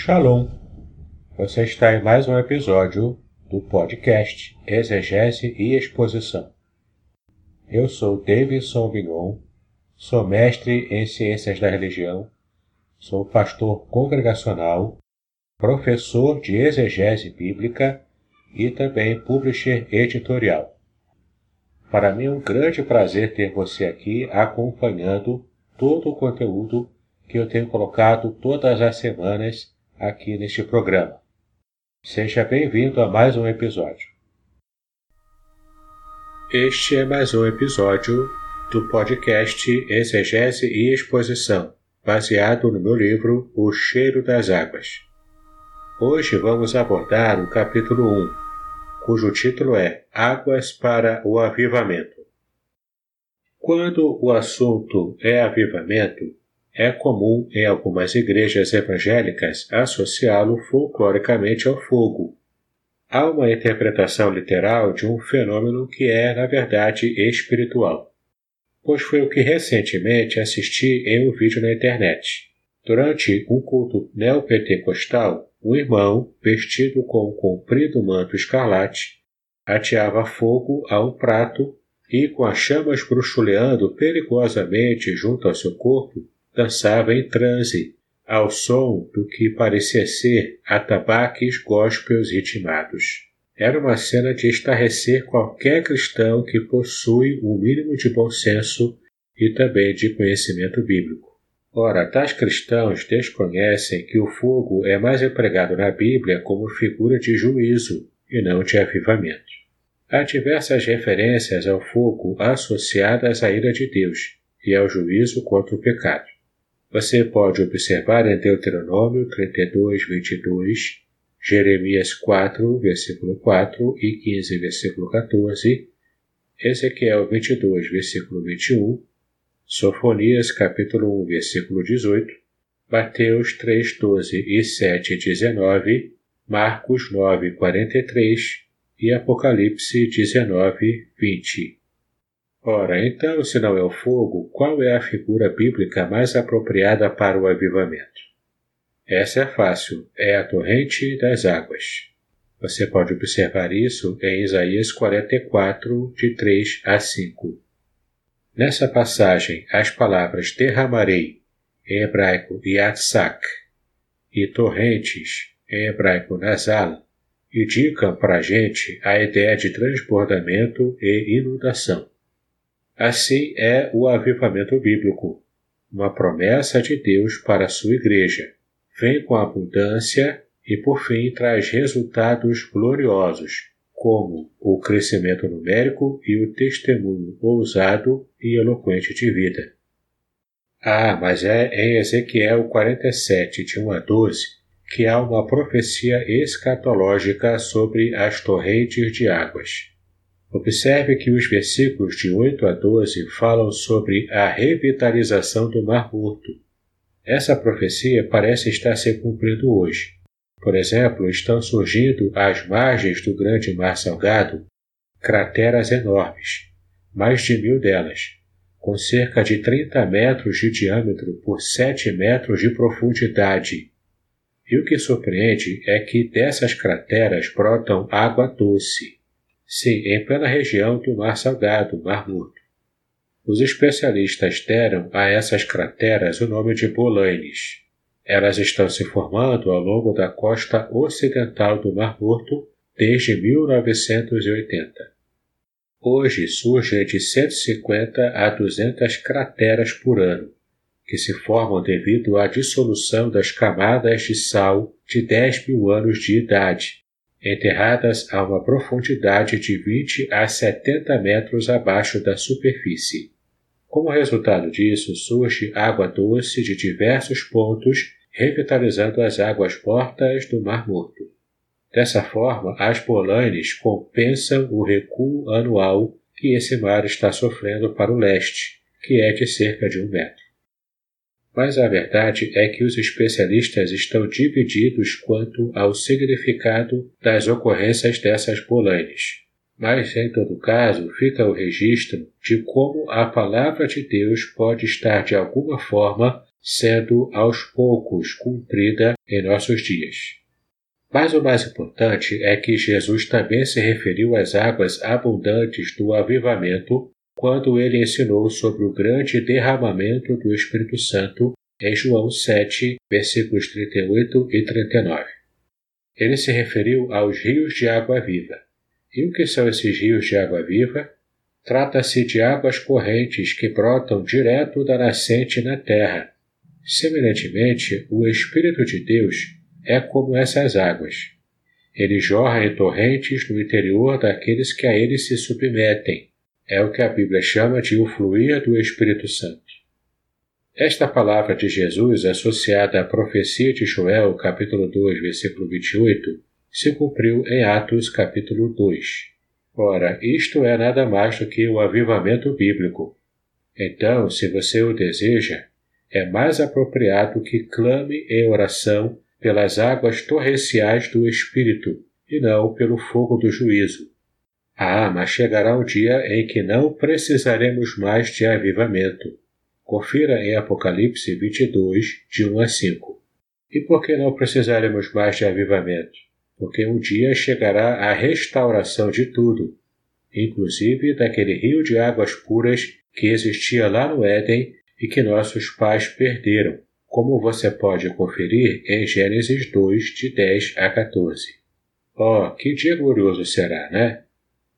Shalom! Você está em mais um episódio do podcast Exegese e Exposição. Eu sou Davidson Vignon, sou mestre em Ciências da Religião, sou pastor congregacional, professor de exegese bíblica e também publisher editorial. Para mim é um grande prazer ter você aqui acompanhando todo o conteúdo que eu tenho colocado todas as semanas aqui neste programa. Seja bem-vindo a mais um episódio. Este é mais um episódio do podcast Exegese e Exposição, baseado no meu livro O Cheiro das Águas. Hoje vamos abordar o capítulo 1, cujo título é Águas para o Avivamento. Quando o assunto é avivamento, é comum em algumas igrejas evangélicas associá-lo folcloricamente ao fogo. Há uma interpretação literal de um fenômeno que é, na verdade, espiritual. Pois foi o que recentemente assisti em um vídeo na internet. Durante um culto neopentecostal, um irmão, vestido com um comprido manto escarlate, ateava fogo a um prato e, com as chamas bruxuleando perigosamente junto ao seu corpo, dançava em transe, ao som do que parecia ser atabaques gospels ritmados. Era uma cena de estarrecer qualquer cristão que possui o um mínimo de bom senso e também de conhecimento bíblico. Ora, tais cristãos desconhecem que o fogo é mais empregado na Bíblia como figura de juízo e não de avivamento. Há diversas referências ao fogo associadas à ira de Deus e ao juízo contra o pecado. Você pode observar em Deuteronômio 32, 22, Jeremias 4, versículo 4 e 15, versículo 14, Ezequiel 22, versículo 21, Sofonias capítulo 1, versículo 18, Mateus 3, 12 e 7, 19, Marcos 9, 43 e Apocalipse 19, 20. Ora, então, se não é o fogo, qual é a figura bíblica mais apropriada para o avivamento? Essa é fácil, é a torrente das águas. Você pode observar isso em Isaías 44, de 3 a 5. Nessa passagem, as palavras derramarei, em hebraico yatsak, e torrentes, em hebraico nazal, indicam para a gente a ideia de transbordamento e inundação. Assim é o avivamento bíblico, uma promessa de Deus para a sua igreja. Vem com abundância e, por fim, traz resultados gloriosos, como o crescimento numérico e o testemunho ousado e eloquente de vida. Ah, mas é em Ezequiel 47, de 1 a 12, que há uma profecia escatológica sobre as torrentes de águas. Observe que os versículos de 8 a 12 falam sobre a revitalização do Mar Morto. Essa profecia parece estar se cumprindo hoje. Por exemplo, estão surgindo às margens do Grande Mar Salgado crateras enormes, mais de mil delas, com cerca de 30 metros de diâmetro por 7 metros de profundidade. E o que surpreende é que dessas crateras brotam água doce. Sim, em plena região do Mar Salgado, Mar Morto. Os especialistas deram a essas crateras o nome de bolanes. Elas estão se formando ao longo da costa ocidental do Mar Morto desde 1980. Hoje surgem de 150 a 200 crateras por ano, que se formam devido à dissolução das camadas de sal de 10 mil anos de idade, enterradas a uma profundidade de 20 a 70 metros abaixo da superfície. Como resultado disso, surge água doce de diversos pontos, revitalizando as águas mortas do Mar Morto. Dessa forma, as bolanes compensam o recuo anual que esse mar está sofrendo para o leste, que é de cerca de um metro mas a verdade é que os especialistas estão divididos quanto ao significado das ocorrências dessas bolanes. Mas, em todo caso, fica o registro de como a palavra de Deus pode estar de alguma forma sendo aos poucos cumprida em nossos dias. Mas o mais importante é que Jesus também se referiu às águas abundantes do avivamento quando ele ensinou sobre o grande derramamento do Espírito Santo em João 7, versículos 38 e 39. Ele se referiu aos rios de água viva. E o que são esses rios de água viva? Trata-se de águas correntes que brotam direto da nascente na terra. Semelhantemente, o Espírito de Deus é como essas águas. Ele jorra em torrentes no interior daqueles que a ele se submetem. É o que a Bíblia chama de o fluir do Espírito Santo. Esta palavra de Jesus, associada à profecia de Joel, capítulo 2, versículo 28, se cumpriu em Atos, capítulo 2. Ora, isto é nada mais do que o avivamento bíblico. Então, se você o deseja, é mais apropriado que clame em oração pelas águas torrenciais do Espírito, e não pelo fogo do juízo. Ah, mas chegará um dia em que não precisaremos mais de avivamento. Confira em Apocalipse 22, de 1 a 5. E por que não precisaremos mais de avivamento? Porque um dia chegará a restauração de tudo, inclusive daquele rio de águas puras que existia lá no Éden e que nossos pais perderam como você pode conferir em Gênesis 2, de 10 a 14. Oh, que dia glorioso será, né?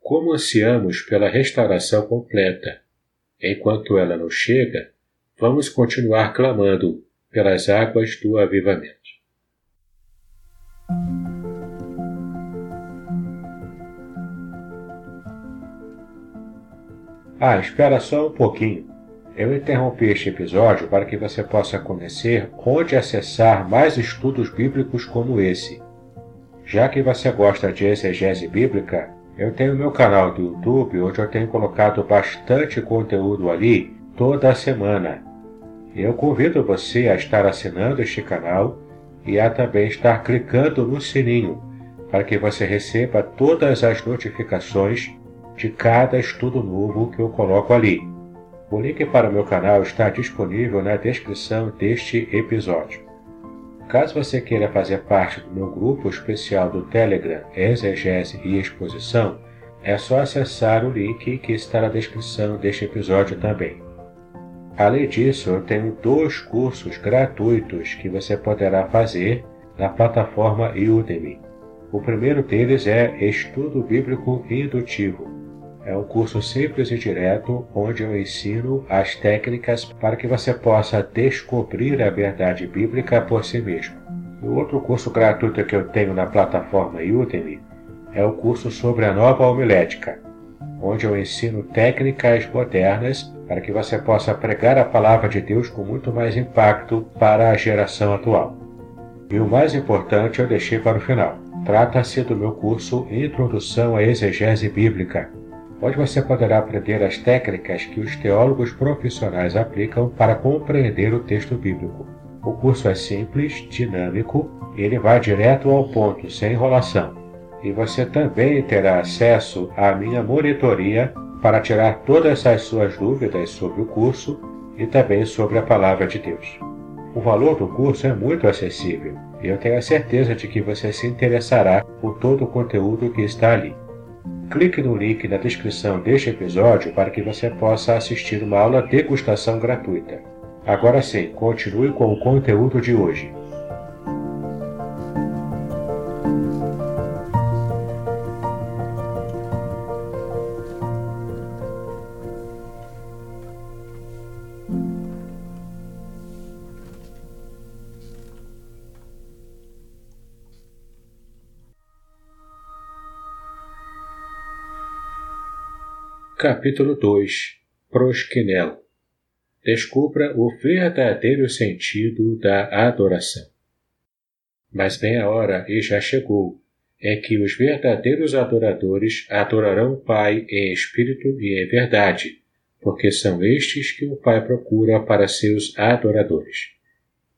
Como ansiamos pela restauração completa. Enquanto ela não chega, vamos continuar clamando pelas águas do avivamento. Ah, espera só um pouquinho. Eu interrompi este episódio para que você possa conhecer onde acessar mais estudos bíblicos como esse. Já que você gosta de exegese bíblica, eu tenho meu canal do YouTube onde eu tenho colocado bastante conteúdo ali toda semana. Eu convido você a estar assinando este canal e a também estar clicando no sininho para que você receba todas as notificações de cada estudo novo que eu coloco ali. O link para o meu canal está disponível na descrição deste episódio. Caso você queira fazer parte do meu grupo especial do Telegram Exegese e Exposição, é só acessar o link que está na descrição deste episódio também. Além disso, eu tenho dois cursos gratuitos que você poderá fazer na plataforma Udemy. O primeiro deles é Estudo Bíblico Indutivo é um curso simples e direto onde eu ensino as técnicas para que você possa descobrir a verdade bíblica por si mesmo. O outro curso gratuito que eu tenho na plataforma Udemy é o curso sobre a nova homilética, onde eu ensino técnicas modernas para que você possa pregar a palavra de Deus com muito mais impacto para a geração atual. E o mais importante eu deixei para o final. Trata-se do meu curso Introdução à Exegese Bíblica, onde você poderá aprender as técnicas que os teólogos profissionais aplicam para compreender o texto bíblico. O curso é simples, dinâmico e ele vai direto ao ponto, sem enrolação. E você também terá acesso à minha monitoria para tirar todas as suas dúvidas sobre o curso e também sobre a palavra de Deus. O valor do curso é muito acessível e eu tenho a certeza de que você se interessará por todo o conteúdo que está ali. Clique no link na descrição deste episódio para que você possa assistir uma aula degustação gratuita. Agora sim, continue com o conteúdo de hoje. Capítulo 2 Prosquinel Descubra o verdadeiro sentido da adoração. Mas vem a hora, e já chegou, em que os verdadeiros adoradores adorarão o Pai em espírito e em verdade, porque são estes que o Pai procura para seus adoradores.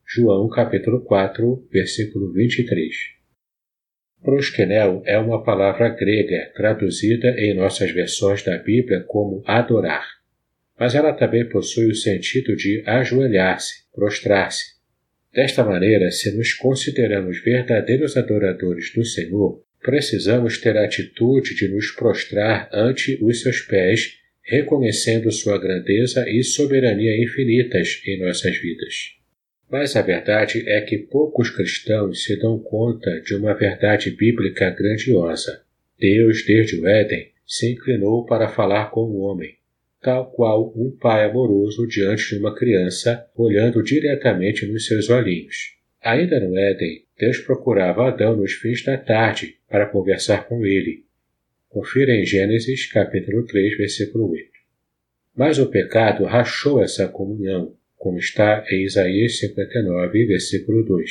João capítulo 4, versículo 23 Proskenel é uma palavra grega traduzida em nossas versões da Bíblia como adorar. mas ela também possui o sentido de ajoelhar-se, prostrar-se. Desta maneira, se nos consideramos verdadeiros adoradores do Senhor, precisamos ter a atitude de nos prostrar ante os seus pés, reconhecendo sua grandeza e soberania infinitas em nossas vidas. Mas a verdade é que poucos cristãos se dão conta de uma verdade bíblica grandiosa. Deus, desde o Éden, se inclinou para falar com o homem, tal qual um pai amoroso diante de uma criança, olhando diretamente nos seus olhinhos. Ainda no Éden, Deus procurava Adão nos fins da tarde para conversar com ele. Confira em Gênesis capítulo 3, versículo 8. Mas o pecado rachou essa comunhão, como está em Isaías 59, versículo 2.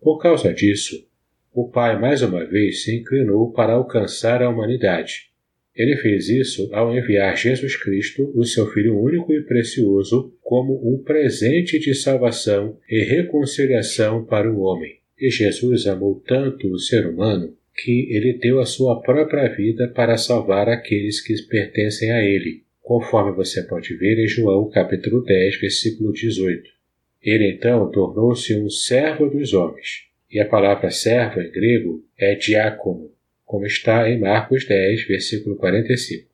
Por causa disso, o Pai mais uma vez se inclinou para alcançar a humanidade. Ele fez isso ao enviar Jesus Cristo, o seu Filho único e precioso, como um presente de salvação e reconciliação para o homem. E Jesus amou tanto o ser humano que ele deu a sua própria vida para salvar aqueles que pertencem a ele, conforme você pode ver em João capítulo 10, versículo 18. Ele então tornou-se um servo dos homens. E a palavra servo em grego é diácono, como está em Marcos 10, versículo 45.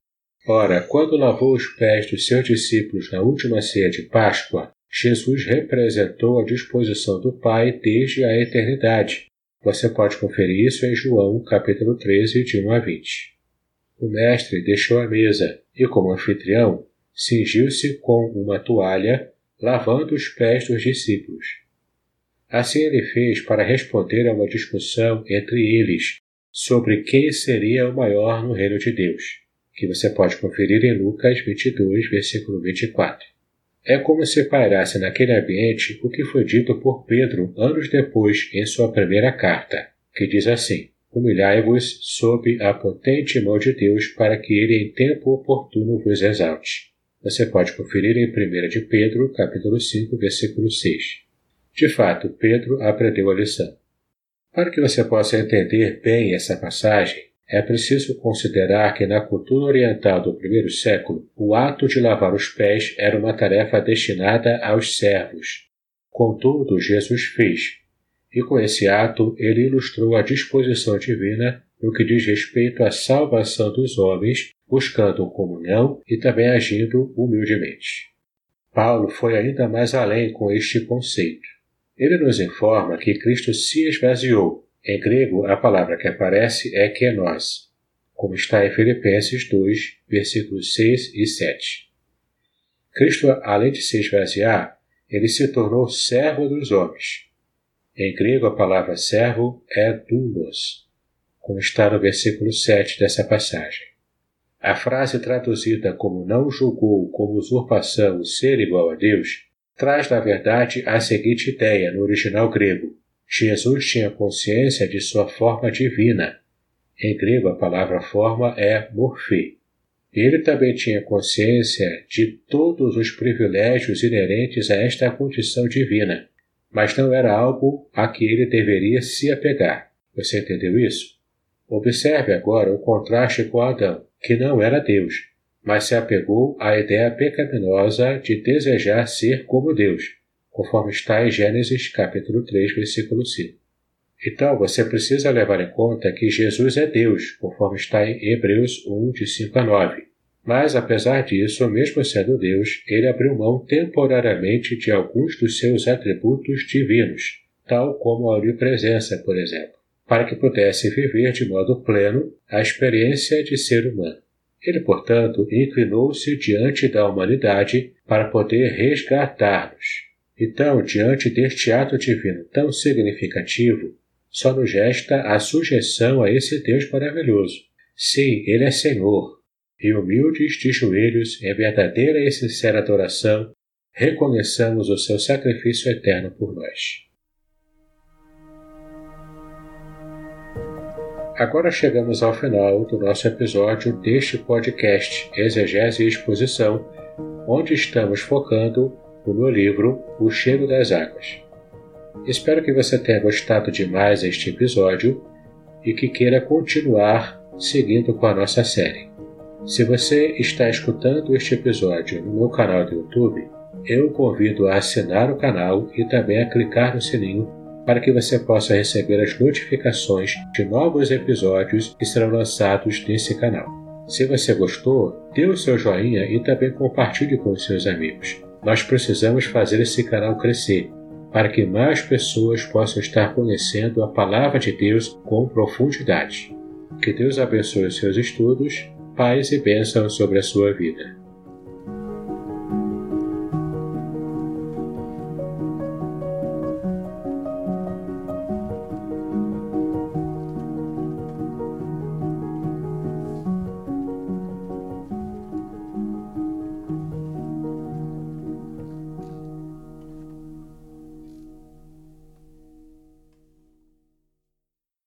Ora, quando lavou os pés dos seus discípulos na última ceia de Páscoa, Jesus representou a disposição do Pai desde a eternidade. Você pode conferir isso em João, capítulo 13, de 1 a 20. O mestre deixou a mesa e, como anfitrião, cingiu-se com uma toalha, lavando os pés dos discípulos. Assim ele fez para responder a uma discussão entre eles sobre quem seria o maior no reino de Deus, que você pode conferir em Lucas 22, versículo 24. É como se pairasse naquele ambiente o que foi dito por Pedro anos depois em sua primeira carta, que diz assim: Humilhai-vos sob a potente mão de Deus para que ele em tempo oportuno vos exalte. Você pode conferir em 1 de Pedro, capítulo 5, versículo 6. De fato, Pedro aprendeu a lição. Para que você possa entender bem essa passagem, é preciso considerar que na cultura oriental do primeiro século, o ato de lavar os pés era uma tarefa destinada aos servos. Contudo, Jesus fez, e com esse ato ele ilustrou a disposição divina no que diz respeito à salvação dos homens, buscando comunhão e também agindo humildemente. Paulo foi ainda mais além com este conceito. Ele nos informa que Cristo se esvaziou. Em grego, a palavra que aparece é kenos, como está em Filipenses 2, versículos 6 e 7. Cristo, além de se esvaziar, ele se tornou servo dos homens. Em grego, a palavra servo é doulos, como está no versículo 7 dessa passagem. A frase traduzida como não julgou como usurpação o ser igual a Deus traz, na verdade, a seguinte ideia no original grego: Jesus tinha consciência de sua forma divina. Em grego, a palavra forma é morfê. Ele também tinha consciência de todos os privilégios inerentes a esta condição divina, mas não era algo a que ele deveria se apegar. Você entendeu isso? Observe agora o contraste com Adão, que não era Deus, mas se apegou à ideia pecaminosa de desejar ser como Deus, conforme está em Gênesis capítulo 3, versículo 5. Então, você precisa levar em conta que Jesus é Deus, conforme está em Hebreus 1, de 5 a 9. Mas, apesar disso, mesmo sendo Deus, ele abriu mão temporariamente de alguns dos seus atributos divinos, tal como a onipresença, por exemplo, para que pudesse viver de modo pleno a experiência de ser humano. Ele, portanto, inclinou-se diante da humanidade para poder resgatar-nos. Então, diante deste ato divino tão significativo, só nos resta a sujeição a esse Deus maravilhoso. Sim, Ele é Senhor, e humildes de joelhos, em verdadeira e sincera adoração, reconheçamos o seu sacrifício eterno por nós. Agora chegamos ao final do nosso episódio deste podcast Exegese e Exposição, onde estamos focando no meu livro O Cheiro das Águas. Espero que você tenha gostado demais deste episódio e que queira continuar seguindo com a nossa série. Se você está escutando este episódio no meu canal do YouTube, eu convido a assinar o canal e também a clicar no sininho para que você possa receber as notificações de novos episódios que serão lançados nesse canal. Se você gostou, dê o seu joinha e também compartilhe com seus amigos. Nós precisamos fazer esse canal crescer para que mais pessoas possam estar conhecendo a palavra de Deus com profundidade. Que Deus abençoe os seus estudos, paz e bênção sobre a sua vida.